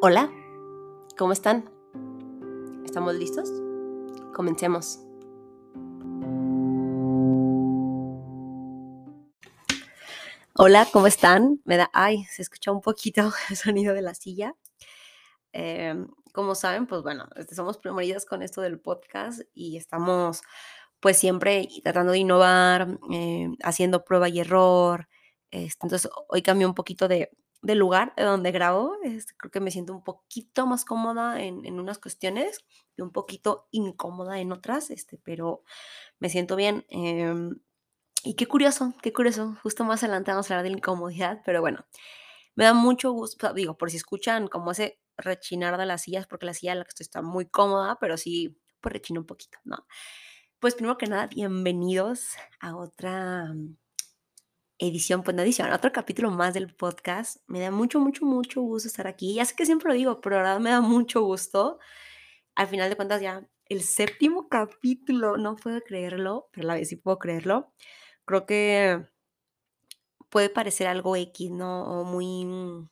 Hola, ¿cómo están? ¿Estamos listos? Comencemos. Hola, ¿cómo están? Me da, ay, se escucha un poquito el sonido de la silla. Em, como saben, pues bueno, este, somos primeridas con esto del podcast y estamos pues siempre tratando de innovar, em, haciendo prueba y error. Este, entonces, hoy cambió un poquito de, del lugar de donde grabo. Este, creo que me siento un poquito más cómoda en, en, unas cuestiones y un poquito incómoda en otras, este, pero me siento bien. Eh, y qué curioso, qué curioso. Justo más adelante vamos a hablar de la incomodidad, pero bueno, me da mucho gusto, digo, por si escuchan como ese rechinar de las sillas, porque la silla en la que estoy está muy cómoda, pero sí, pues rechina un poquito, ¿no? Pues primero que nada, bienvenidos a otra edición, pues no edición, otro capítulo más del podcast. Me da mucho, mucho, mucho gusto estar aquí. Ya sé que siempre lo digo, pero ahora me da mucho gusto. Al final de cuentas ya el séptimo capítulo, no puedo creerlo, pero a la vez sí puedo creerlo. Creo que puede parecer algo X, ¿no? O muy,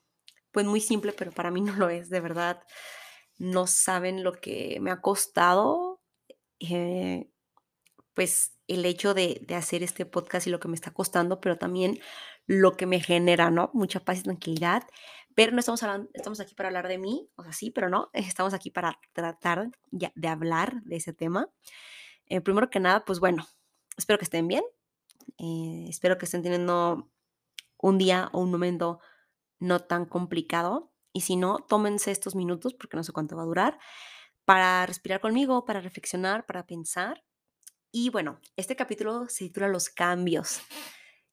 pues muy simple, pero para mí no lo es, de verdad. No saben lo que me ha costado, eh, pues el hecho de, de, hacer este podcast y lo que me está costando, pero también lo que me genera, ¿no? Mucha paz y tranquilidad. Pero no estamos hablando, estamos aquí para hablar de mí, o sea, sí, pero no, estamos aquí para tratar de hablar de ese tema. Eh, primero que nada, pues bueno, espero que estén bien, eh, espero que estén teniendo un día o un momento no tan complicado. Y si no, tómense estos minutos, porque no sé cuánto va a durar, para respirar conmigo, para reflexionar, para pensar y bueno, este capítulo se titula Los cambios.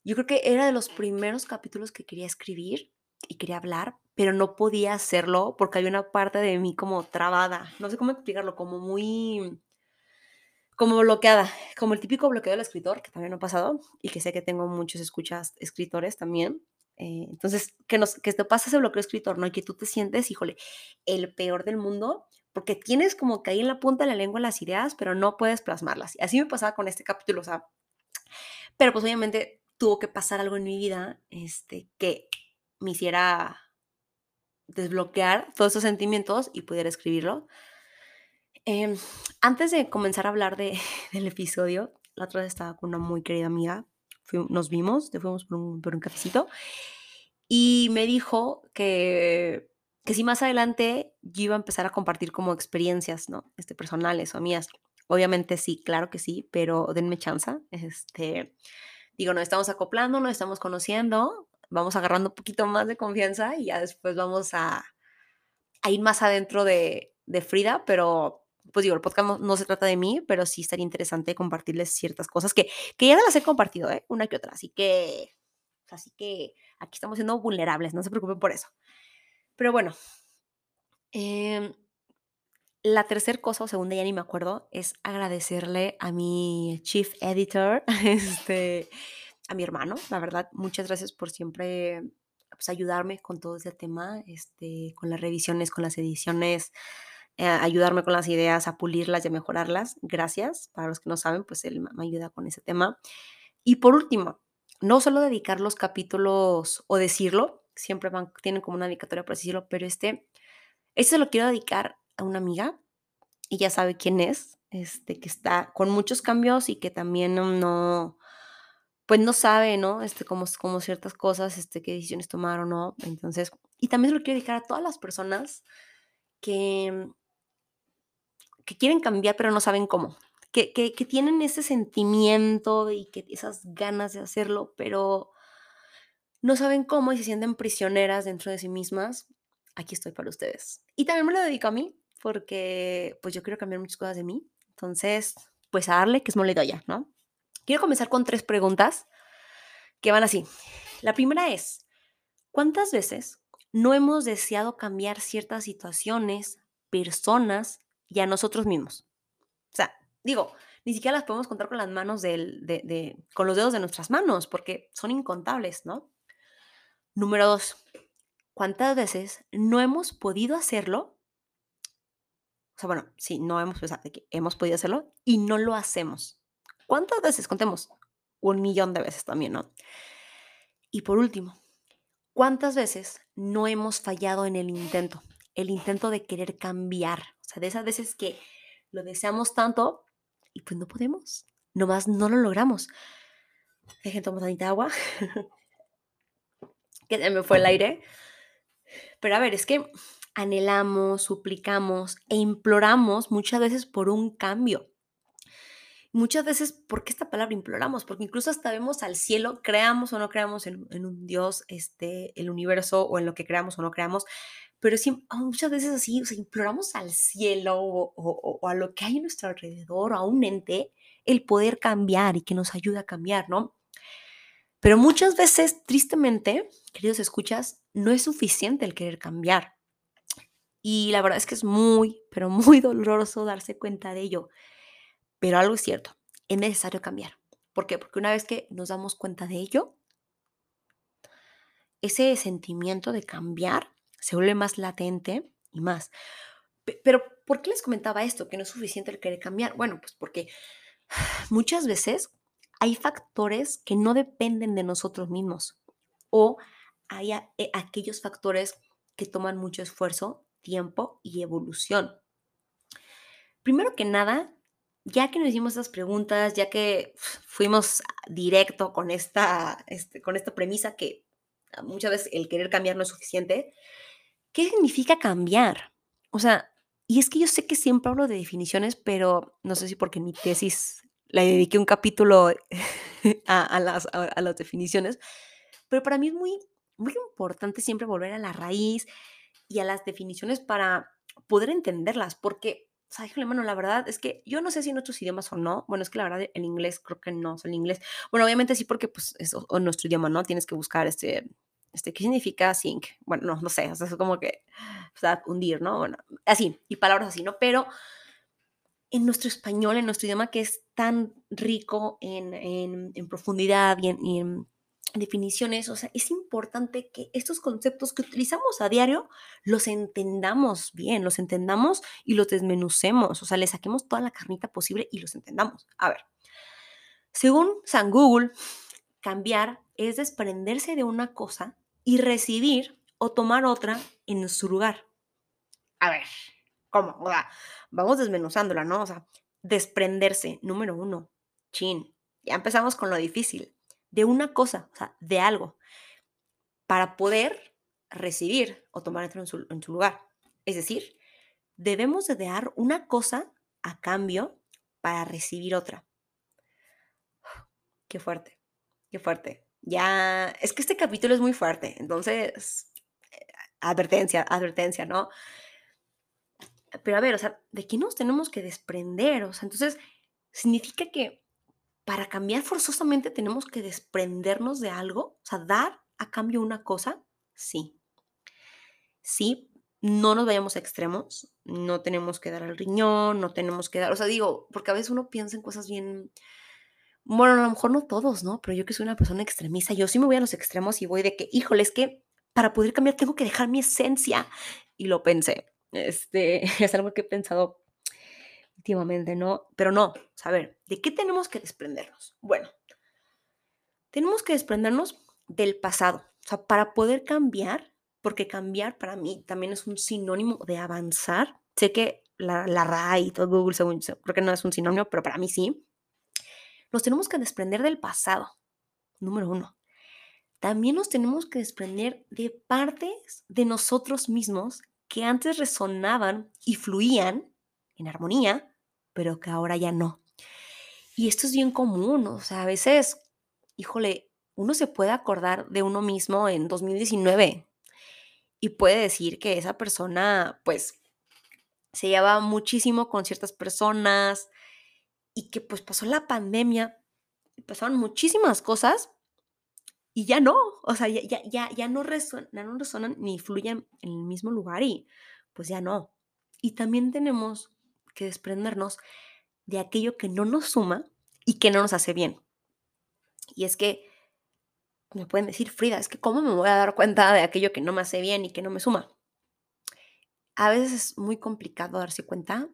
Yo creo que era de los primeros capítulos que quería escribir y quería hablar, pero no podía hacerlo porque había una parte de mí como trabada. No sé cómo explicarlo, como muy como bloqueada, como el típico bloqueo del escritor, que también ha pasado y que sé que tengo muchos escuchas escritores también. Eh, entonces, que, nos, que te pasa ese bloqueo escritor, ¿no? Y que tú te sientes, híjole, el peor del mundo, porque tienes como que ahí en la punta de la lengua las ideas, pero no puedes plasmarlas. Y así me pasaba con este capítulo, o sea, pero pues obviamente tuvo que pasar algo en mi vida este, que me hiciera desbloquear todos esos sentimientos y pudiera escribirlo. Eh, antes de comenzar a hablar de, del episodio, la otra vez estaba con una muy querida amiga, fuimos, nos vimos, fuimos por un, por un cafecito, y me dijo que que si más adelante yo iba a empezar a compartir como experiencias, ¿no? Este, personales o mías. Obviamente sí, claro que sí, pero denme chance. Este, digo, nos estamos acoplando, nos estamos conociendo, vamos agarrando un poquito más de confianza y ya después vamos a, a ir más adentro de, Frida, pero pues digo, el podcast no, no, se trata de mí, pero sí estaría interesante compartirles ciertas cosas que, que ya las he compartido, ¿eh? Una que otra, así que, así que aquí estamos siendo vulnerables, no se preocupen por eso. Pero bueno, eh, la tercera cosa o segunda, ya ni me acuerdo, es agradecerle a mi chief editor, este, a mi hermano, la verdad, muchas gracias por siempre pues, ayudarme con todo ese tema, este, con las revisiones, con las ediciones, eh, ayudarme con las ideas, a pulirlas y a mejorarlas. Gracias. Para los que no saben, pues él me ayuda con ese tema. Y por último, no solo dedicar los capítulos o decirlo, siempre van, tienen como una dedicatoria, por decirlo, pero este, este se lo quiero dedicar a una amiga, y ya sabe quién es, este, que está con muchos cambios y que también no, pues no sabe, ¿no? Este, como, como ciertas cosas, este, qué decisiones tomar o no. Entonces, y también se lo quiero dedicar a todas las personas que, que quieren cambiar, pero no saben cómo. Que, que, que tienen ese sentimiento y que esas ganas de hacerlo, pero no saben cómo y se sienten prisioneras dentro de sí mismas, aquí estoy para ustedes. Y también me lo dedico a mí, porque pues yo quiero cambiar muchas cosas de mí. Entonces, pues a darle que es mole ya, ¿no? Quiero comenzar con tres preguntas que van así. La primera es, ¿cuántas veces no hemos deseado cambiar ciertas situaciones, personas y a nosotros mismos? O sea, digo, ni siquiera las podemos contar con las manos del, de, de, con los dedos de nuestras manos, porque son incontables, ¿no? Número dos, ¿cuántas veces no hemos podido hacerlo? O sea, bueno, sí, no hemos pensado que hemos podido hacerlo y no lo hacemos. ¿Cuántas veces? Contemos. Un millón de veces también, ¿no? Y por último, ¿cuántas veces no hemos fallado en el intento? el intento de querer cambiar. O sea, de esas veces que lo deseamos tanto y pues no podemos. Nomás no lo logramos. Dejen tomar tantita agua. que se me fue el aire. Pero a ver, es que anhelamos, suplicamos e imploramos muchas veces por un cambio. Muchas veces, ¿por qué esta palabra imploramos? Porque incluso hasta vemos al cielo, creamos o no creamos en, un Dios, este, el universo o en lo que creamos o no creamos, pero sí, ah, muchas veces así, o sea, imploramos al cielo o, o, a lo que hay en nuestro alrededor o a un ente el poder cambiar y que nos ayude a cambiar, ¿no? Pero muchas veces, tristemente, queridos escuchas, no es suficiente el querer cambiar. Y la verdad es que es muy, pero muy doloroso darse cuenta de ello. Pero algo es cierto, es necesario cambiar. ¿Por qué? Porque una vez que nos damos cuenta de ello, ese sentimiento de cambiar se vuelve más latente y más. Pero, ¿por qué les comentaba esto? Que no es suficiente el querer cambiar. Bueno, pues porque muchas veces hay factores que no dependen de nosotros mismos o hay eh, aquellos factores que toman mucho esfuerzo, tiempo y evolución. Primero que nada, ya que nos hicimos estas preguntas, ya que fuimos directo con esta, este, con esta premisa que muchas veces el querer cambiar no es suficiente, ¿qué significa cambiar? O sea, y es que yo sé que siempre hablo de definiciones, pero no sé si porque mi tesis la dediqué un capítulo a, las, a, las, definiciones, pero para mí es muy, muy importante siempre volver a la raíz y a las definiciones para poder entenderlas, porque, ¿sabes, hermano? La verdad es que yo no sé si en otros idiomas o no, bueno, es que la verdad en inglés creo que no, es en inglés, bueno, obviamente sí porque pues es nuestro idioma, ¿no? Tienes que buscar este, este, ¿qué significa sink? Bueno, no, no sé, o sea, es como que, o sea, hundir, ¿no? Bueno, así, y palabras así, ¿no? Pero en nuestro español, en nuestro idioma que es tan rico en, profundidad y en, definiciones, o sea, es importante que estos conceptos que utilizamos a diario los entendamos bien, los entendamos y los desmenucemos, o sea, le saquemos toda la carnita posible y los entendamos. A ver, según San Google, cambiar es desprenderse de una cosa y recibir o tomar otra en su lugar. A ver, ¿cómo? Vamos desmenuzándola, ¿no? O sea, desprenderse, número uno, chin. Ya empezamos con lo difícil, de una cosa, o sea, de algo, para poder recibir o tomar en su, en su lugar. Es decir, debemos de dar una cosa a cambio para recibir otra. Qué fuerte, qué fuerte ya, es que este capítulo es muy fuerte, entonces, eh, advertencia, advertencia, ¿no? Pero a ver, o sea, ¿de qué nos tenemos que desprender? O sea, entonces, significa que para cambiar forzosamente tenemos que desprendernos de algo, o sea, dar a cambio una cosa, sí. Sí, no nos vayamos a extremos, no tenemos que dar al riñón, no tenemos que dar, o sea, digo, porque a veces uno piensa en cosas bien, bueno, a lo mejor no todos, ¿no? Pero yo que soy una persona extremista, yo sí me voy a los extremos y voy de que, híjole, es que para poder cambiar tengo que dejar mi esencia. Y lo pensé. Este, es algo que he pensado últimamente, ¿no? Pero no, a ver, ¿de qué tenemos que desprendernos? Bueno, tenemos que desprendernos del pasado. O sea, para poder cambiar, porque cambiar para mí también es un sinónimo de avanzar. Sé que la, la RAI y todo Google, según, creo que no es un sinónimo, pero para mí sí nos tenemos que desprender del pasado, número uno. También nos tenemos que desprender de partes de nosotros mismos que antes resonaban y fluían en armonía, pero que ahora ya no. Y esto es bien común, o sea, a veces, híjole, uno se puede acordar de uno mismo en 2019 y puede decir que esa persona, pues, se llevaba muchísimo con ciertas personas, y que pues pasó la pandemia, pasaron muchísimas cosas y ya no, o sea, ya, ya, ya, ya no, resuenan, no resuenan ni fluyen en el mismo lugar y pues ya no. Y también tenemos que desprendernos de aquello que no nos suma y que no nos hace bien. Y es que me pueden decir, Frida, es que ¿cómo me voy a dar cuenta de aquello que no me hace bien y que no me suma? A veces es muy complicado darse cuenta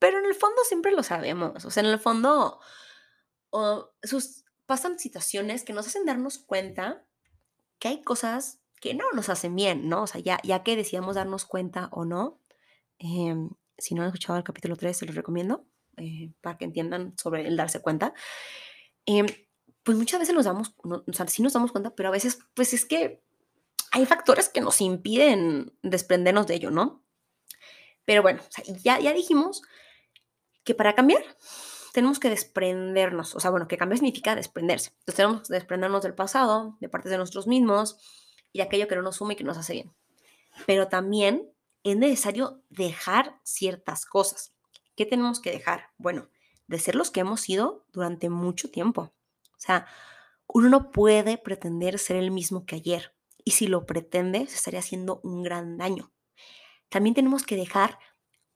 pero en el fondo siempre lo sabemos. O sea, en el fondo sus, pasan situaciones que nos hacen darnos cuenta que hay cosas que no nos hacen bien, ¿no? O sea, ya, ya que decidamos darnos cuenta o no, em, si no han escuchado el capítulo 3, se los recomiendo eh, para que entiendan sobre el darse cuenta. Em, pues muchas veces nos damos, o sea, sí nos damos cuenta, pero a veces, pues es que hay factores que nos impiden desprendernos de ello, ¿no? Pero bueno, ya, ya dijimos que para cambiar tenemos que desprendernos, o sea, bueno, que cambiar significa desprenderse. Entonces tenemos que desprendernos del pasado, de partes de nosotros mismos y de aquello que no nos sume y que nos hace bien. Pero también es necesario dejar ciertas cosas. ¿Qué tenemos que dejar? Bueno, de ser los que hemos sido durante mucho tiempo. O sea, uno no puede pretender ser el mismo que ayer. Y si lo pretende, se estaría haciendo un gran daño. También tenemos que dejar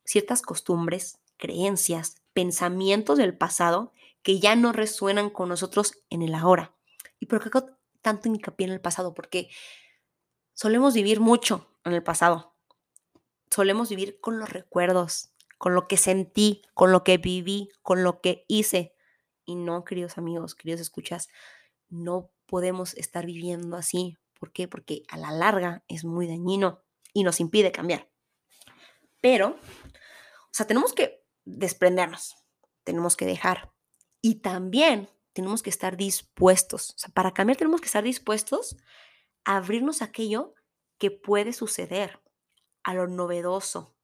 ciertas costumbres, creencias, pensamientos del pasado que ya no resuenan con nosotros en el ahora. ¿Y por qué hago tanto hincapié en el pasado? Porque solemos vivir mucho en el pasado. Solemos vivir con los recuerdos, con lo que sentí, con lo que viví, con lo que hice. Y no, queridos amigos, queridos escuchas, no podemos estar viviendo así. ¿Por qué? Porque a la larga es muy dañino y nos impide cambiar. Pero, o sea, tenemos que desprendernos, tenemos que dejar. Y también tenemos que estar dispuestos. Para cambiar tenemos que estar dispuestos a abrirnos a aquello que puede suceder, a lo novedoso.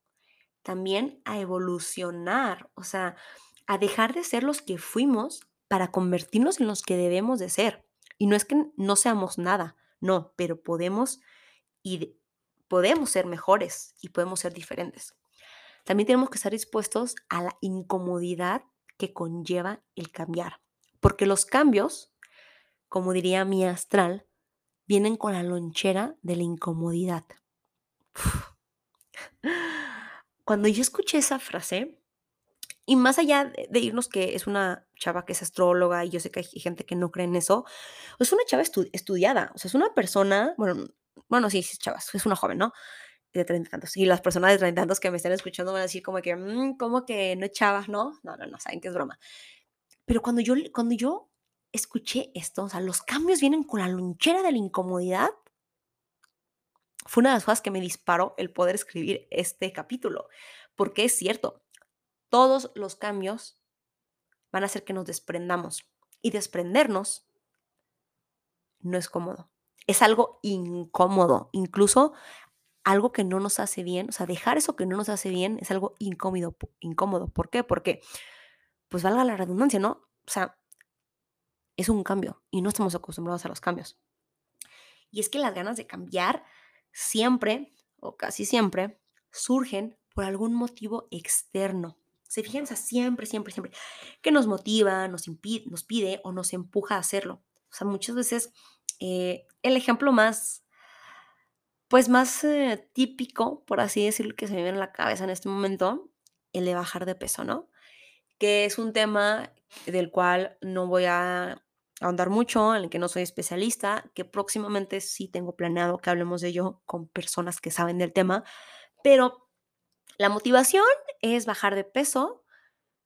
También a evolucionar, o sea, a dejar de ser los que fuimos para convertirnos en los que debemos de ser. Y no es que no seamos nada, no, pero podemos y podemos ser mejores y podemos ser diferentes. También tenemos que estar dispuestos a la incomodidad que conlleva el cambiar, porque los cambios, como diría mi astral, vienen con la lonchera de la incomodidad. Cuando yo escuché esa frase, y más allá de irnos que es una chava que es astróloga y yo sé que hay gente que no cree en eso, es una chava estudiada, o sea, es una persona, bueno, bueno, sí, es chava, es una joven, ¿no? De treinta tantos. Y las personas de treinta tantos que me estén escuchando van a decir como que, mmm, como que no chavas, ¿no? No, no, no, saben que es broma. Pero cuando yo, cuando yo escuché esto, o sea, los cambios vienen con la lonchera de la incomodidad, fue una de las cosas que me disparó el poder escribir este capítulo. Porque es cierto, todos los cambios van a hacer que nos desprendamos. Y desprendernos no es cómodo. Es algo incómodo. Incluso algo que no nos hace bien, o sea, dejar eso que no nos hace bien es algo incómodo. incómodo. ¿Por qué? Porque, pues valga la redundancia, ¿no? O sea, es un cambio y no estamos acostumbrados a los cambios. Y es que las ganas de cambiar siempre, o casi siempre, surgen por algún motivo externo. Se fijan, o sea, siempre, siempre, siempre, que nos motiva, nos, impide, nos pide o nos empuja a hacerlo. O sea, muchas veces eh, el ejemplo más pues más eh, típico, por así decirlo, que se me viene en la cabeza en este momento, el de bajar de peso, ¿no? Que es un tema del cual no voy a ahondar mucho, en el que no soy especialista, que próximamente sí tengo planeado que hablemos de ello con personas que saben del tema, pero la motivación es bajar de peso,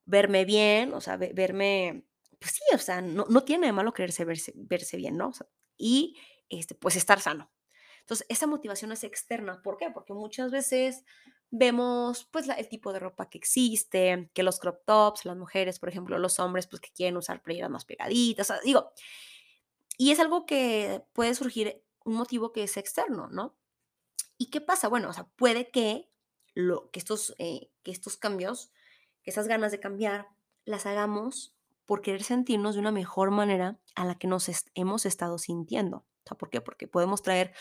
verme bien, o sea, verme, pues sí, o sea, no, tiene de malo quererse verse, verse bien, ¿no? y este, pues estar sano, entonces, esa motivación es externa. ¿Por qué? Porque muchas veces vemos pues el tipo de ropa que existe, que los crop tops, las mujeres, por ejemplo, los hombres pues que quieren usar playeras más pegaditas, digo, y es algo que puede surgir un motivo que es externo, ¿no? ¿Y qué pasa? Bueno, o sea, puede que, lo, que, estos, eh, que estos cambios, que esas ganas de cambiar, las hagamos por querer sentirnos de una mejor manera a la que nos hemos estado sintiendo. O sea, ¿por qué? Porque podemos traer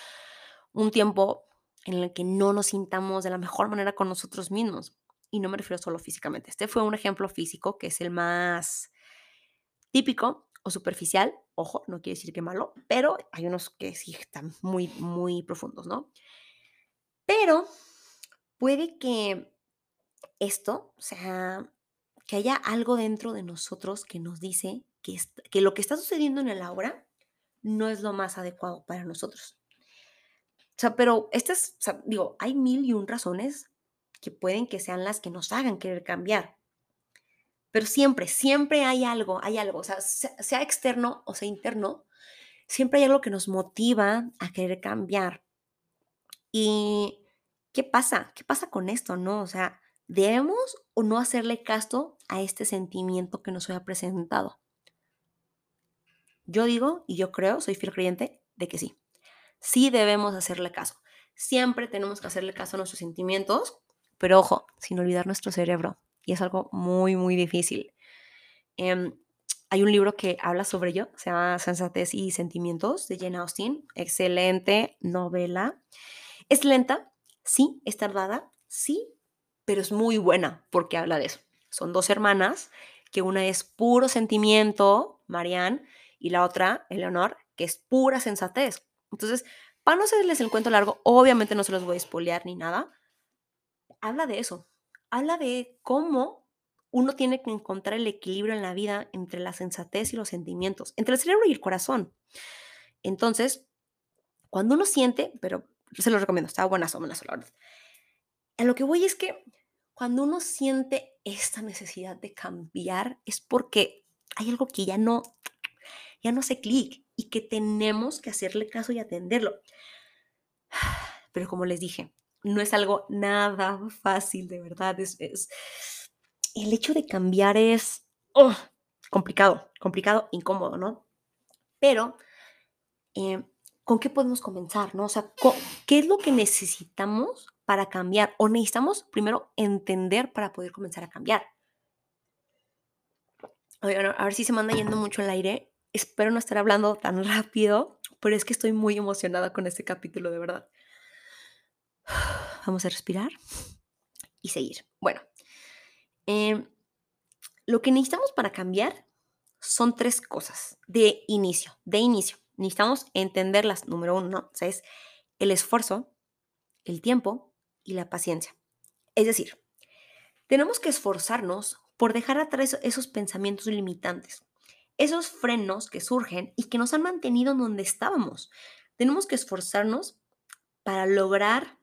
un tiempo en el que no nos sintamos de la mejor manera con nosotros mismos. Y no me refiero solo físicamente. Este fue un ejemplo físico que es el más típico o superficial. Ojo, no quiere decir que malo, pero hay unos que sí están muy, muy profundos, ¿no? Pero puede que esto, o sea, que haya algo dentro de nosotros que nos dice que, que lo que está sucediendo en el ahora no es lo más adecuado para nosotros. O sea, pero estas, digo, hay mil y un razones que pueden que sean las que nos hagan querer cambiar. Pero siempre, siempre hay algo, hay algo, o sea, sea externo o sea interno, siempre hay algo que nos motiva a querer cambiar. ¿Y qué pasa? ¿Qué pasa con esto, no? O sea, ¿debemos o no hacerle caso a este sentimiento que nos ha presentado? Yo digo y yo creo, soy fiel creyente, de que sí. Sí debemos hacerle caso. Siempre tenemos que hacerle caso a nuestros sentimientos, pero ojo, sin olvidar nuestro cerebro. Y es algo muy, muy difícil. Em, hay un libro que habla sobre ello, se llama Sensatez y Sentimientos, de Jane Austen. Excelente novela. Es lenta, sí, es tardada, sí, pero es muy buena porque habla de eso. Son dos hermanas, que una es puro sentimiento, Marianne, y la otra, Eleonor, que es pura sensatez. Entonces, para no hacerles el cuento largo, obviamente no se los voy a espolear ni nada. Habla de eso. Habla de cómo uno tiene que encontrar el equilibrio en la vida entre la sensatez y los sentimientos, entre el cerebro y el corazón. Entonces, cuando uno siente, pero se lo recomiendo, está buena o la verdad. A lo que voy es que cuando uno siente esta necesidad de cambiar es porque hay algo que ya no, ya no hace clic y que tenemos que hacerle caso y atenderlo. Pero como les dije, no es algo nada fácil, de verdad. Es, el hecho de cambiar es oh, complicado, complicado, incómodo, ¿no? Pero, eh, ¿con qué podemos comenzar, no? O sea, ¿qué es lo que necesitamos para cambiar? O necesitamos primero entender para poder comenzar a cambiar. a ver si se me anda yendo mucho el aire espero no estar hablando tan rápido, pero es que estoy muy emocionada con este capítulo, de verdad. Vamos a respirar y seguir. Bueno, em, lo que necesitamos para cambiar son tres cosas de inicio, de inicio. Necesitamos entenderlas, número uno, o sea, es el esfuerzo, el tiempo y la paciencia. Es decir, tenemos que esforzarnos por dejar atrás esos pensamientos limitantes esos frenos que surgen y que nos han mantenido donde estábamos. Tenemos que esforzarnos para lograr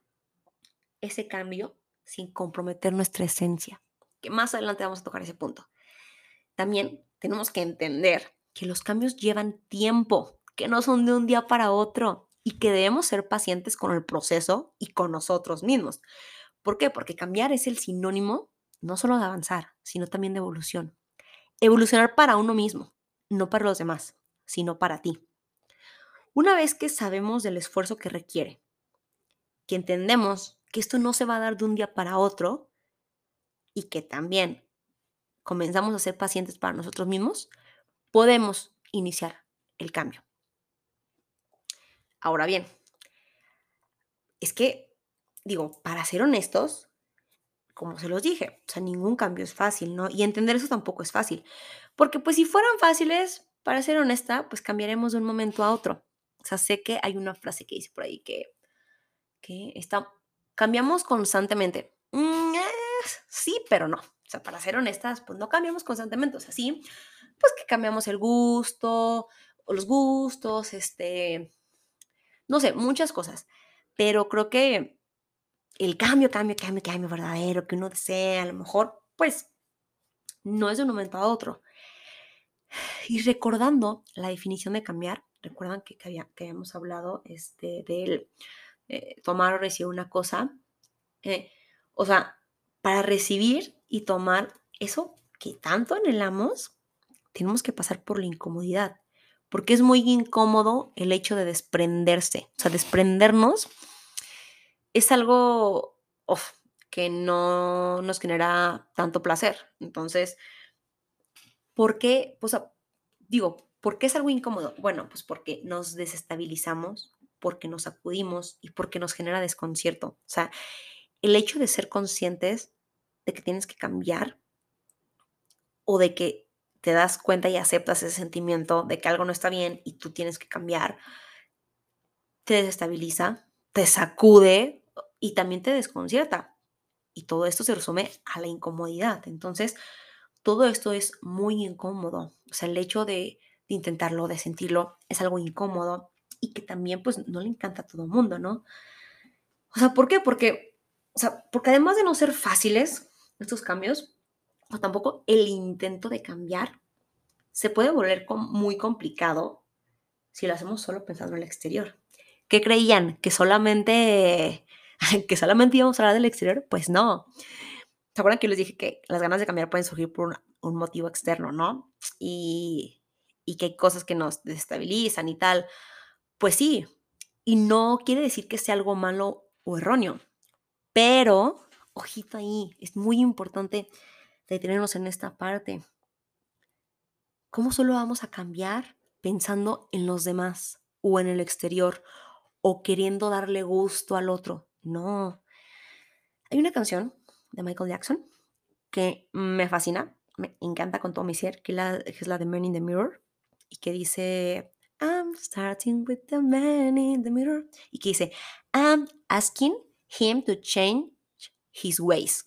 ese cambio sin comprometer nuestra esencia, que más adelante vamos a tocar ese punto. También tenemos que entender que los cambios llevan tiempo, que no son de un día para otro y que debemos ser pacientes con el proceso y con nosotros mismos. ¿Por qué? Porque cambiar es el sinónimo no solo de avanzar, sino también de evolución. Evolucionar para uno mismo, no para los demás, sino para ti. Una vez que sabemos del esfuerzo que requiere, que entendemos que esto no se va a dar de un día para otro y que también comenzamos a ser pacientes para nosotros mismos, podemos iniciar el cambio. Ahora bien, es que, digo, para ser honestos, como se los dije, o sea, ningún cambio es fácil, ¿no? Y entender eso tampoco es fácil, porque pues si fueran fáciles, para ser honesta, pues cambiaremos de un momento a otro. O sea, sé que hay una frase que dice por ahí que, que está, cambiamos constantemente. Mm, sí, pero no. O sea, para ser honestas, pues no cambiamos constantemente. O sea, sí, pues que cambiamos el gusto, o los gustos, este, no sé, muchas cosas. Pero creo que el cambio, cambio, cambio, cambio verdadero que uno desea, a lo mejor, pues no es de un momento a otro. Y recordando la definición de cambiar, recuerdan que, que, habíamos hablado este, de eh, tomar o recibir una cosa. Eh, o sea, para recibir y tomar eso que tanto anhelamos, tenemos que pasar por la incomodidad, porque es muy incómodo el hecho de desprenderse. O sea, desprendernos es algo que no nos genera tanto placer. Entonces, ¿Por qué? Pues, digo, ¿por qué es algo incómodo? Bueno, pues porque nos desestabilizamos, porque nos acudimos y porque nos genera desconcierto. O sea, el hecho de ser conscientes de que tienes que cambiar o de que te das cuenta y aceptas ese sentimiento de que algo no está bien y tú tienes que cambiar, te desestabiliza, te sacude y también te desconcierta. Y todo esto se resume a la incomodidad. Entonces, todo esto es muy incómodo. O sea, el hecho de, intentarlo, de sentirlo, es algo incómodo y que también pues no le encanta a todo el mundo, ¿no? O sea, ¿por qué? Porque, o sea, porque además de no ser fáciles estos cambios, o tampoco el intento de cambiar se puede volver muy complicado si lo hacemos solo pensando en el exterior. ¿Qué creían? ¿Que solamente, que solamente íbamos a hablar del exterior? Pues no. ¿Se acuerdan que les dije que las ganas de cambiar pueden surgir por un, motivo externo, no? Y, y que hay cosas que nos desestabilizan y tal. Pues sí. Y no quiere decir que sea algo malo o erróneo. Pero, ojito ahí, es muy importante detenernos en esta parte. ¿Cómo solo vamos a cambiar pensando en los demás o en el exterior o queriendo darle gusto al otro? No. Hay una canción de Michael Jackson que me fascina, me encanta con todo mi ser, que, es la de Man in the Mirror y que dice, I'm starting with the man in the mirror. Y que dice, I'm asking him to change his ways.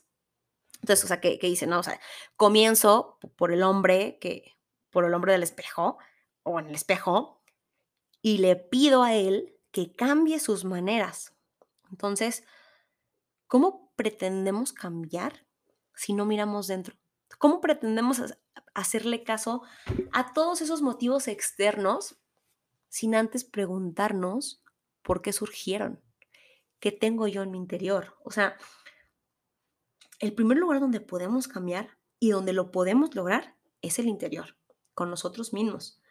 Entonces, o sea, que, dice, no, o sea, comienzo por el hombre, que, por el hombre del espejo, o en el espejo, y le pido a él que cambie sus maneras. Entonces, ¿cómo pretendemos cambiar si no miramos dentro? ¿Cómo pretendemos hacerle caso a todos esos motivos externos sin antes preguntarnos por qué surgieron? ¿Qué tengo yo en mi interior? O sea, el primer lugar donde podemos cambiar y donde lo podemos lograr es el interior, con nosotros mismos.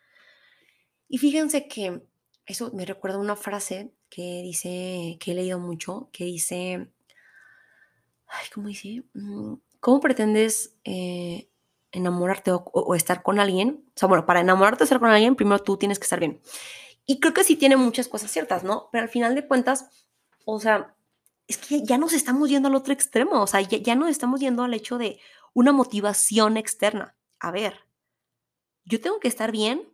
Y fíjense que eso me recuerda una frase que dice, que he leído mucho, que dice, ay, ¿cómo dice? Mm, ¿Cómo pretendes eh, enamorarte o, estar con alguien? O sea, bueno, para enamorarte o estar con alguien, primero tú tienes que estar bien. Y creo que sí tiene muchas cosas ciertas, ¿no? Pero al final de cuentas, o sea, es que ya nos estamos yendo al otro extremo, o sea, ya, ya nos estamos yendo al hecho de una motivación externa. A ver, yo tengo que estar bien,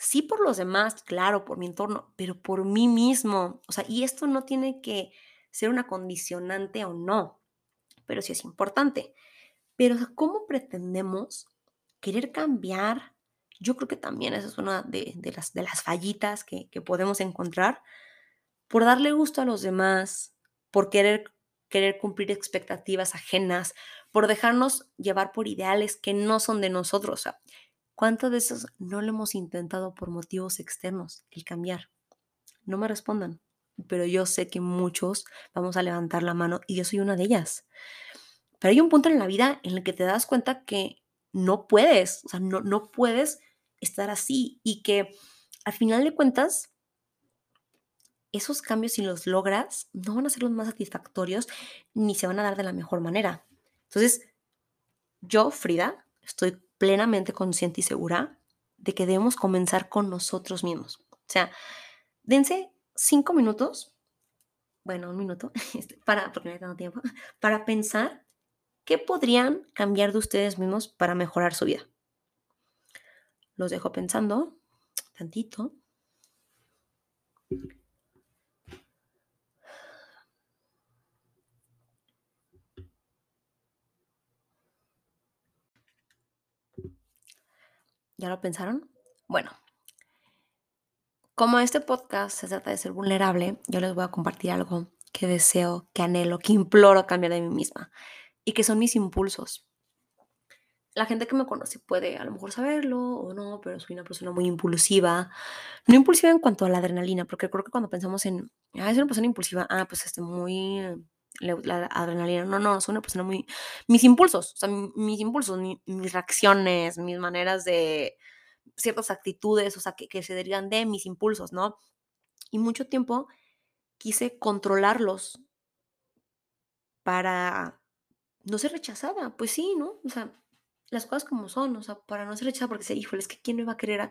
sí por los demás, claro, por mi entorno, pero por mí mismo. O sea, y esto no tiene que ser una condicionante o no, pero sí es importante. Pero ¿cómo pretendemos querer cambiar? Yo creo que también esa es una de, las, de las fallitas que, que podemos encontrar por darle gusto a los demás, por querer, querer cumplir expectativas ajenas, por dejarnos llevar por ideales que no son de nosotros. ¿Cuántas veces no lo hemos intentado por motivos externos, el cambiar? No me respondan, pero yo sé que muchos vamos a levantar la mano y yo soy una de ellas. Pero hay un punto en la vida en el que te das cuenta que no puedes, o sea, no, no puedes estar así y que al final de cuentas esos cambios, si los logras, no van a ser los más satisfactorios ni se van a dar de la mejor manera. Entonces, yo, Frida, estoy plenamente consciente y segura de que debemos comenzar con nosotros mismos. O sea, dense cinco minutos, bueno, un minuto, este, para, porque no tanto tiempo, para pensar qué podrían cambiar de ustedes mismos para mejorar su vida. Los dejo pensando tantito. ¿Ya lo pensaron? Bueno, como este podcast se trata de ser vulnerable, yo les voy a compartir algo que deseo, que anhelo, que imploro cambiar de mí misma y que son mis impulsos. La gente que me conoce puede a lo mejor saberlo o no, pero soy una persona muy impulsiva. No impulsiva en cuanto a la adrenalina, porque creo que cuando pensamos en, ah, es una persona impulsiva, ah, pues este, muy la adrenalina. No, no, soy una persona muy... Mis impulsos, o sea, mis impulsos, mis reacciones, mis maneras de ciertas actitudes, o sea, que, que se derivan de mis impulsos, ¿no? Y mucho tiempo quise controlarlos para no ser rechazada. Pues sí, ¿no? O sea, las cosas como son, o sea, para no ser rechazada, porque se híjole, es que ¿quién me va a querer a...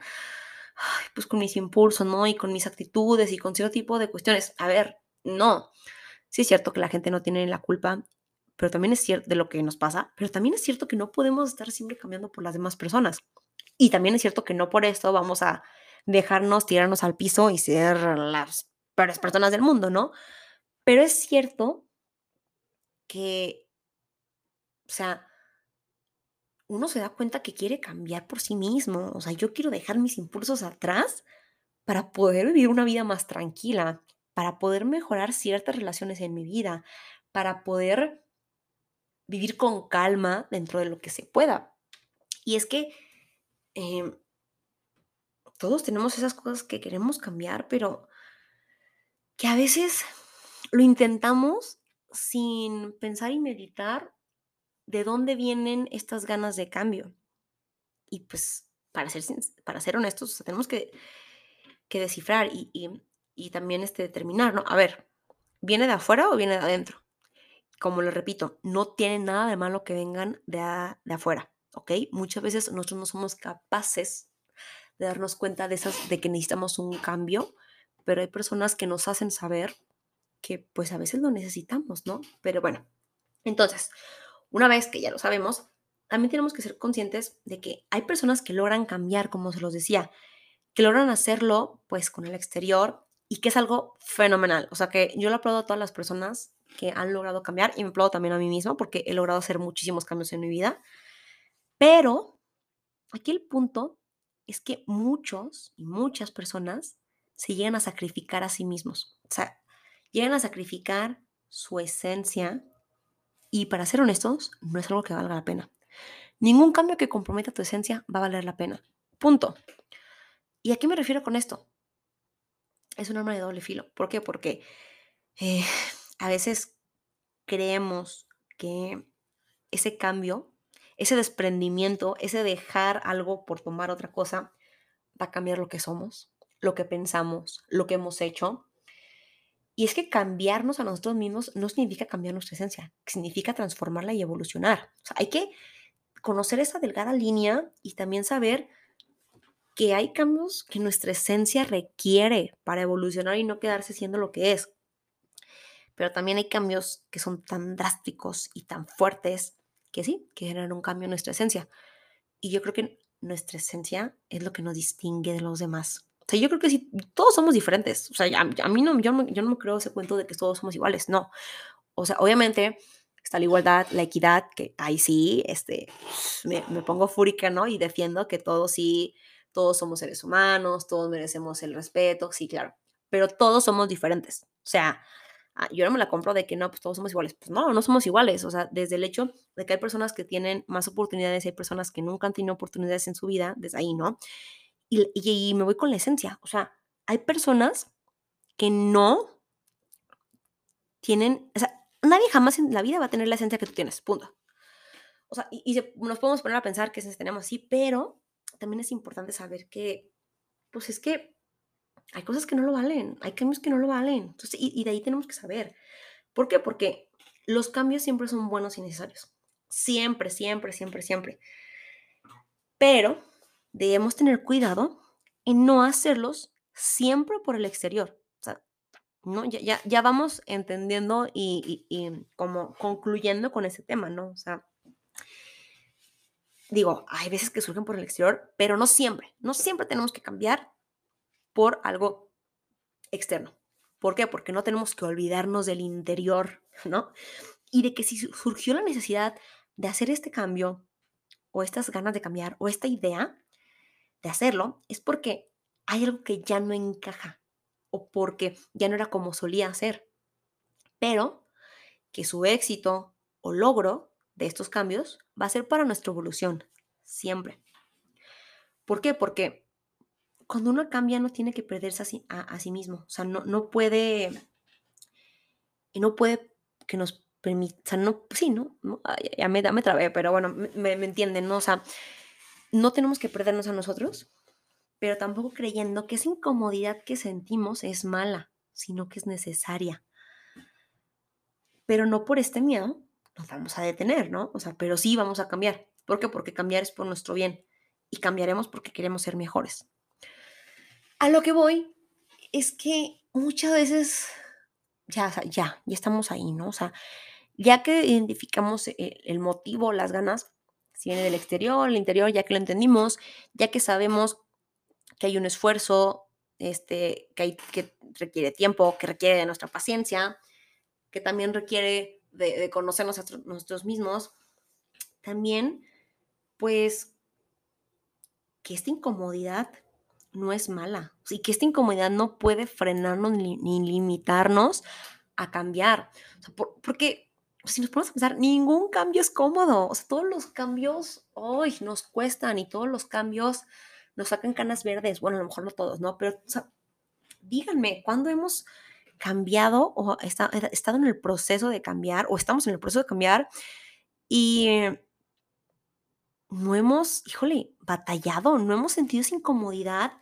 pues con mis impulsos, ¿no? Y con mis actitudes y con cierto tipo de cuestiones. A ver, no. Sí es cierto que la gente no tiene la culpa, pero también es cierto de lo que nos pasa, pero también es cierto que no podemos estar siempre cambiando por las demás personas. Y también es cierto que no por esto vamos a dejarnos tirarnos al piso y ser las peores personas del mundo, ¿no? Pero es cierto que, o sea, uno se da cuenta que quiere cambiar por sí mismo. O sea, yo quiero dejar mis impulsos atrás para poder vivir una vida más tranquila, para poder mejorar ciertas relaciones en mi vida, para poder vivir con calma dentro de lo que se pueda. Y es que em, todos tenemos esas cosas que queremos cambiar, pero que a veces lo intentamos sin pensar y meditar de dónde vienen estas ganas de cambio. Y pues, para ser, para ser honestos, tenemos que, que descifrar y, y, también este, determinar, ¿no? A ver, ¿viene de afuera o viene de adentro? Como lo repito, no tiene nada de malo que vengan de, de afuera, ¿ok? Muchas veces nosotros no somos capaces de darnos cuenta de, esas, de que necesitamos un cambio, pero hay personas que nos hacen saber que pues a veces lo necesitamos, ¿no? Pero bueno, entonces, una vez que ya lo sabemos, también tenemos que ser conscientes de que hay personas que logran cambiar, como se los decía, que logran hacerlo pues con el exterior y que es algo fenomenal. O sea que yo le aplaudo a todas las personas que han logrado cambiar y me aplaudo también a mí misma porque he logrado hacer muchísimos cambios en mi vida. Pero aquí el punto es que muchos y muchas personas se llegan a sacrificar a sí mismos. O sea, llegan a sacrificar su esencia y para ser honestos, no es algo que valga la pena. Ningún cambio que comprometa tu esencia va a valer la pena. Punto. ¿Y a qué me refiero con esto? Es un arma de doble filo. ¿Por qué? Porque eh, a veces creemos que ese cambio, ese desprendimiento, ese dejar algo por tomar otra cosa, va a cambiar lo que somos, lo que pensamos, lo que hemos hecho. Y es que cambiarnos a nosotros mismos no significa cambiar nuestra esencia, significa transformarla y evolucionar. Hay que conocer esa delgada línea y también saber que hay cambios que nuestra esencia requiere para evolucionar y no quedarse siendo lo que es. Pero también hay cambios que son tan drásticos y tan fuertes que sí, que generan un cambio en nuestra esencia. Y yo creo que nuestra esencia es lo que nos distingue de los demás. O sea, yo creo que sí, todos somos diferentes. O sea, a, mí no yo, no, yo no me creo ese cuento de que todos somos iguales, no. O sea, obviamente está la igualdad, la equidad, que ahí sí, este, me, me pongo fúrica, ¿no? Y defiendo que todos sí, todos somos seres humanos, todos merecemos el respeto, sí, claro, pero todos somos diferentes. O sea, ah, yo no me la compro de que no, pues todos somos iguales. Pues no, no somos iguales. O sea, desde el hecho de que hay personas que tienen más oportunidades, hay personas que nunca han tenido oportunidades en su vida, desde ahí, ¿no? Y, me voy con la esencia. O sea, hay personas que no tienen, o sea, nadie jamás en la vida va a tener la esencia que tú tienes, punto. O sea, y, nos podemos poner a pensar que tenemos así, pero también es importante saber que, pues es que hay cosas que no lo valen, hay cambios que no lo valen. Entonces, y, y de ahí tenemos que saber. ¿Por qué? Porque los cambios siempre son buenos y necesarios. Siempre, siempre, siempre, siempre. Pero debemos tener cuidado en no hacerlos siempre por el exterior. ¿no? Ya, ya, vamos entendiendo y, como concluyendo con ese tema, ¿no? O sea, digo, hay veces que surgen por el exterior, pero no siempre. No siempre tenemos que cambiar por algo externo. ¿Por qué? Porque no tenemos que olvidarnos del interior, ¿no? Y de que si surgió la necesidad de hacer este cambio, o estas ganas de cambiar, o esta idea, de hacerlo es porque hay algo que ya no encaja o porque ya no era como solía ser. Pero que su éxito o logro de estos cambios va a ser para nuestra evolución, siempre. ¿Por qué? Porque cuando uno cambia no tiene que perderse a, sí mismo. O sea, no, no puede, no puede que nos permita, o sea, no, sí, ¿no? ya, me, me trabé, pero bueno, me, me entienden, ¿no? O sea, no tenemos que perdernos a nosotros, pero tampoco creyendo que esa incomodidad que sentimos es mala, sino que es necesaria. Pero no por este miedo nos vamos a detener, ¿no? O sea, pero sí vamos a cambiar. ¿Por qué? Porque cambiar es por nuestro bien y cambiaremos porque queremos ser mejores. A lo que voy es que muchas veces ya, ya, ya estamos ahí, ¿no? O sea, ya que identificamos el, el motivo, las ganas, si viene del exterior, el interior, ya que lo entendimos, ya que sabemos que hay un esfuerzo, este, que, hay, que requiere tiempo, que requiere de nuestra paciencia, que también requiere de, conocernos a nosotros mismos, también, pues, que esta incomodidad no es mala y que esta incomodidad no puede frenarnos ni, limitarnos a cambiar. porque si nos ponemos a pensar, ningún cambio es cómodo. O todos los cambios hoy nos cuestan y todos los cambios nos sacan canas verdes. Bueno, a lo mejor no todos, ¿no? Pero, díganme, ¿cuándo hemos cambiado o está, estado en el proceso de cambiar o estamos en el proceso de cambiar y no hemos, híjole, batallado, no hemos sentido esa incomodidad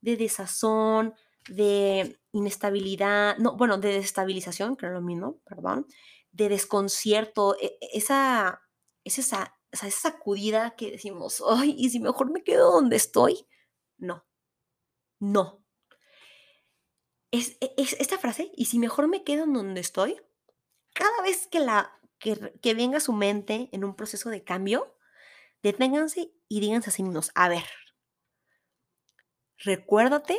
de desazón, de inestabilidad, no, bueno, de desestabilización, creo lo mismo, perdón, de desconcierto, e, e, esa, esa, esa sacudida que decimos, ay, ¿y si mejor me quedo donde estoy? No, no. Es, e, es, esta frase, y si mejor me quedo en donde estoy, cada vez que, la, que, que venga su mente en un proceso de cambio, deténganse y díganse a sí mismos, a ver, recuérdate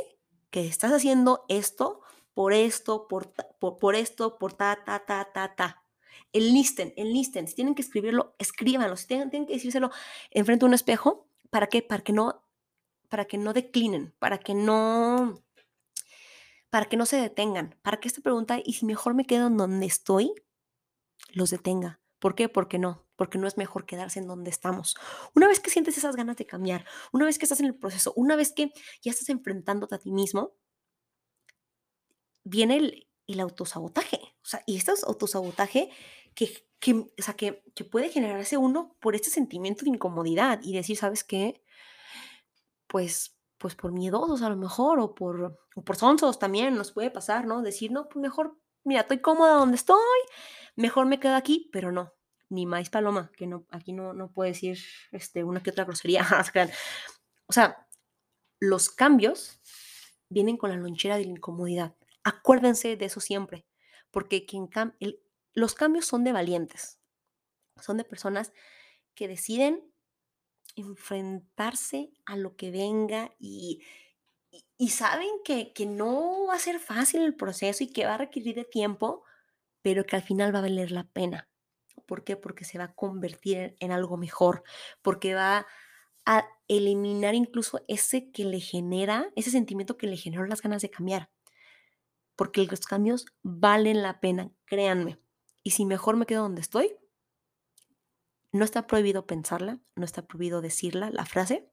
que estás haciendo esto por esto, por, por, por esto, por ta, ta, ta, ta, ta. Enlisten, enlisten. Si tienen que escribirlo, escríbanlo. Si tienen, tienen que decírselo enfrente de un espejo, ¿para qué? Para que no, para que no declinen, para que no, para que no se detengan, para que esta pregunta, y si mejor me quedo en donde estoy, los detenga. ¿Por qué? Porque no, porque no es mejor quedarse en donde estamos. Una vez que sientes esas ganas de cambiar, una vez que estás en el proceso, una vez que ya estás enfrentándote a ti mismo, viene el, el autosabotaje. O sea, y este autosabotaje que, que, o sea, que, que puede generarse uno por este sentimiento de incomodidad y decir, ¿sabes qué? Pues, pues por miedosos a lo mejor, o por, o por sonsos también nos puede pasar, ¿no? Decir, no, pues mejor, mira, estoy cómoda donde estoy, mejor me quedo aquí, pero no, ni más paloma, que no, aquí no, no puede decir este, una que otra grosería. o sea, los cambios vienen con la lonchera de la incomodidad. Acuérdense de eso siempre, porque quien el, los cambios son de valientes, son de personas que deciden enfrentarse a lo que venga y, y, saben que, que no va a ser fácil el proceso y que va a requerir de tiempo, pero que al final va a valer la pena. ¿Por qué? Porque se va a convertir en algo mejor, porque va a eliminar incluso ese que le genera, ese sentimiento que le generó las ganas de cambiar. Porque los cambios valen la pena, créanme. Y si mejor me quedo donde estoy, no está prohibido pensarla, no está prohibido decirla, la frase,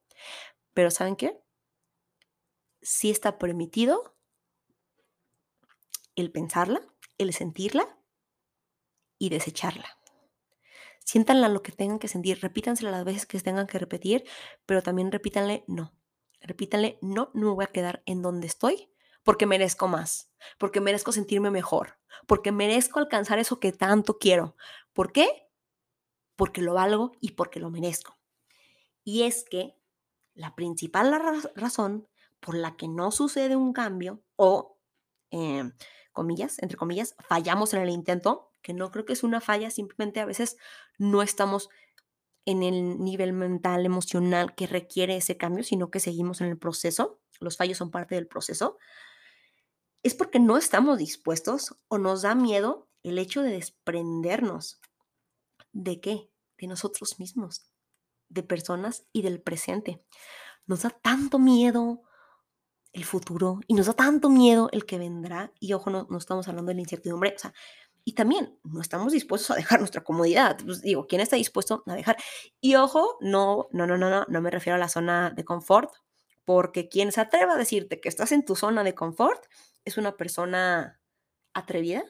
pero ¿saben qué? Sí está permitido el pensarla, el sentirla y desecharla. Siéntanla lo que tengan que sentir, repítansela las veces que tengan que repetir, pero también repítanle no. Repítanle no, no me voy a quedar en donde estoy porque merezco más, porque merezco sentirme mejor, porque merezco alcanzar eso que tanto quiero. ¿Por qué? Porque lo valgo y porque lo merezco. Y es que la principal razón por la que no sucede un cambio o, eh, comillas, entre comillas, fallamos en el intento, que no creo que es una falla, simplemente a veces no estamos en el nivel mental, emocional que requiere ese cambio, sino que seguimos en el proceso. Los fallos son parte del proceso es porque no estamos dispuestos o nos da miedo el hecho de desprendernos. ¿De qué? De nosotros mismos, de personas y del presente. Nos da tanto miedo el futuro y nos da tanto miedo el que vendrá. Y ojo, no, no estamos hablando de la incertidumbre. Y también no estamos dispuestos a dejar nuestra comodidad. Pues digo, ¿quién está dispuesto a dejar? Y ojo, no, no, no, no, no, no me refiero a la zona de confort, porque quien se atreva a decirte que estás en tu zona de confort es una persona atrevida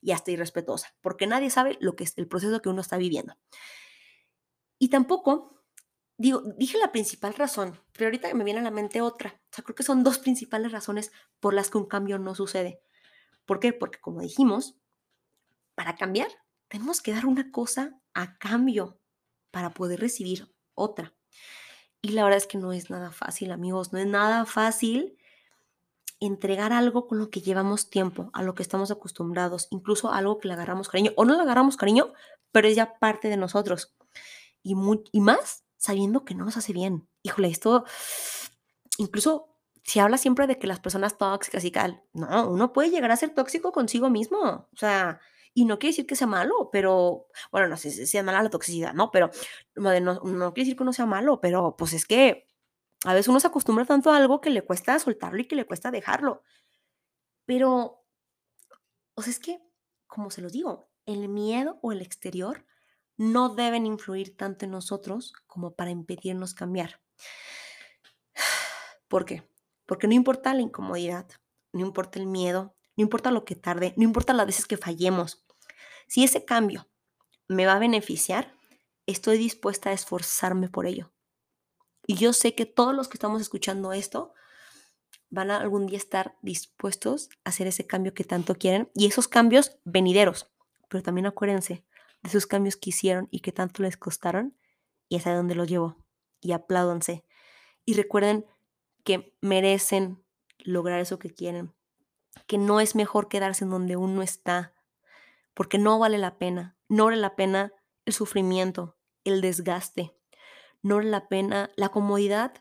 y hasta irrespetuosa, porque nadie sabe lo que es el proceso que uno está viviendo. Y tampoco, digo, dije la principal razón, pero ahorita me viene a la mente otra. O sea, creo que son dos principales razones por las que un cambio no sucede. ¿Por qué? Porque como dijimos, para cambiar tenemos que dar una cosa a cambio para poder recibir otra. Y la verdad es que no es nada fácil, amigos, no es nada fácil entregar algo con lo que llevamos tiempo, a lo que estamos acostumbrados, incluso algo que le agarramos cariño o no le agarramos cariño, pero es ya parte de nosotros. Y, y más sabiendo que no nos hace bien. Híjole, esto, incluso se habla siempre de que las personas tóxicas y tal, no, uno puede llegar a ser tóxico consigo mismo, o sea, y no quiere decir que sea malo, pero, bueno, no sé si sea mala la toxicidad, ¿no? Pero no, no quiere decir que uno sea malo, pero pues es que a veces uno se acostumbra tanto a algo que le cuesta soltarlo y que le cuesta dejarlo. Pero, o sea, es que, como se los digo, el miedo o el exterior no deben influir tanto en nosotros como para impedirnos cambiar. ¿Por qué? Porque no importa la incomodidad, no importa el miedo, no importa lo que tarde, no importa las veces que fallemos. Si ese cambio me va a beneficiar, estoy dispuesta a esforzarme por ello. Y yo sé que todos los que estamos escuchando esto van a algún día estar dispuestos a hacer ese cambio que tanto quieren y esos cambios venideros. Pero también acuérdense de esos cambios que hicieron y que tanto les costaron y hasta dónde los llevo. Y apláudanse. Y recuerden que merecen lograr eso que quieren. Que no es mejor quedarse en donde uno está. Porque no vale la pena. No vale la pena el sufrimiento, el desgaste. No vale la pena la comodidad.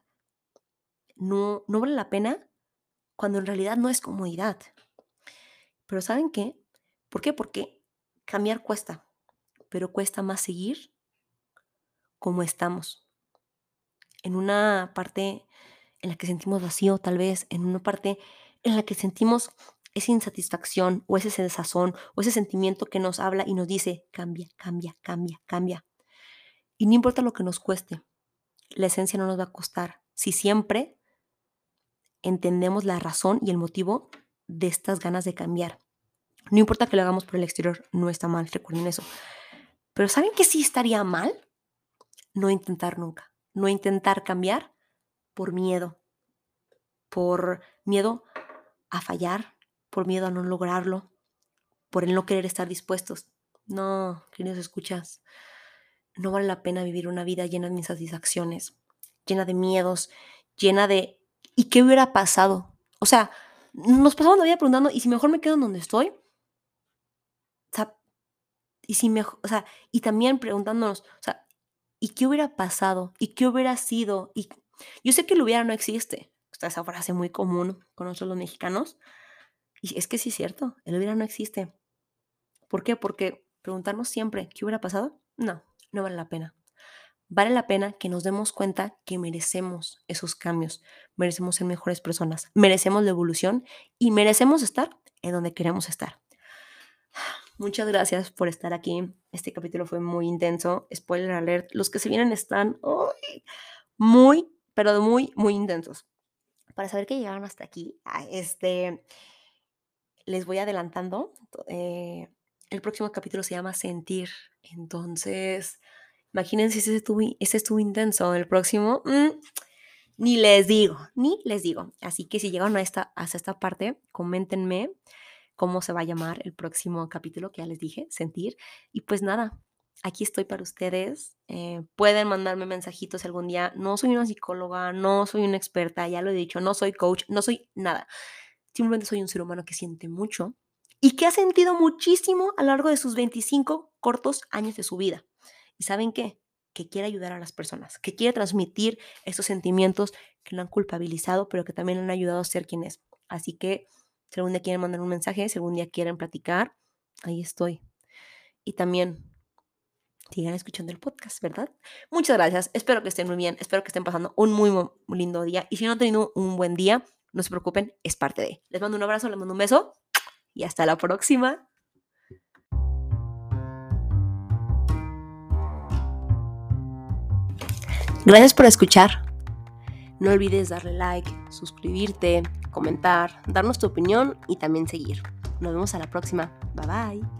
No, no vale la pena cuando en realidad no es comodidad. Pero ¿saben qué? ¿Por qué? Porque cambiar cuesta, pero cuesta más seguir como estamos. En una parte en la que sentimos vacío, tal vez, en una parte en la que sentimos esa insatisfacción o ese desazón o ese sentimiento que nos habla y nos dice, cambia, cambia, cambia, cambia. Y no importa lo que nos cueste, la esencia no nos va a costar si siempre entendemos la razón y el motivo de estas ganas de cambiar. No importa que lo hagamos por el exterior, no está mal, recuerden eso. Pero ¿saben que sí estaría mal? No intentar nunca, no intentar cambiar por miedo, por miedo a fallar, por miedo a no lograrlo, por el no querer estar dispuestos. No, queridos escuchas, no vale la pena vivir una vida llena de insatisfacciones, llena de miedos, llena de ¿y qué hubiera pasado? O sea, nos pasamos la vida preguntando, ¿y si mejor me quedo en donde estoy? O sea, y si mejor, o sea, y también preguntándonos, o sea, ¿y qué hubiera pasado? ¿Y qué hubiera sido? Y yo sé que el hubiera no existe. Esta esa frase muy común con nosotros los mexicanos. Y es que sí es cierto, el hubiera no existe. ¿Por qué? Porque preguntarnos siempre, ¿qué hubiera pasado? No, no vale la pena vale la pena que nos demos cuenta que merecemos esos cambios, merecemos ser mejores personas, merecemos la evolución y merecemos estar en donde queremos estar. Muchas gracias por estar aquí. Este capítulo fue muy intenso. Spoiler alert, los que se vienen están muy, pero muy, muy intensos. Para saber que llegaron hasta aquí, ah, este, les voy adelantando. Eh, el próximo capítulo se llama Sentir. Entonces, Imagínense si ese estuvo, ese intenso. El próximo, mm, ni les digo, ni les digo. Así que si llegan a esta, hasta esta parte, coméntenme cómo se va a llamar el próximo capítulo, que ya les dije, sentir. Y pues nada, aquí estoy para ustedes. Eh, pueden mandarme mensajitos algún día. No soy una psicóloga, no soy una experta, ya lo he dicho, no soy coach, no soy nada. Simplemente soy un ser humano que siente mucho y que ha sentido muchísimo a lo largo de sus 25 cortos años de su vida. ¿Y saben qué? Que quiere ayudar a las personas, que quiere transmitir esos sentimientos que lo han culpabilizado, pero que también le han ayudado a ser quien es. Así que si algún día quieren mandar un mensaje, si algún día quieren platicar, ahí estoy. Y también sigan escuchando el podcast, ¿verdad? Muchas gracias. Espero que estén muy bien. Espero que estén pasando un muy, muy lindo día. Y si no han tenido un buen día, no se preocupen, es parte de. Les mando un abrazo, les mando un beso y hasta la próxima. Gracias por escuchar. No olvides darle like, suscribirte, comentar, darnos tu opinión y también seguir. Nos vemos a la próxima. Bye bye.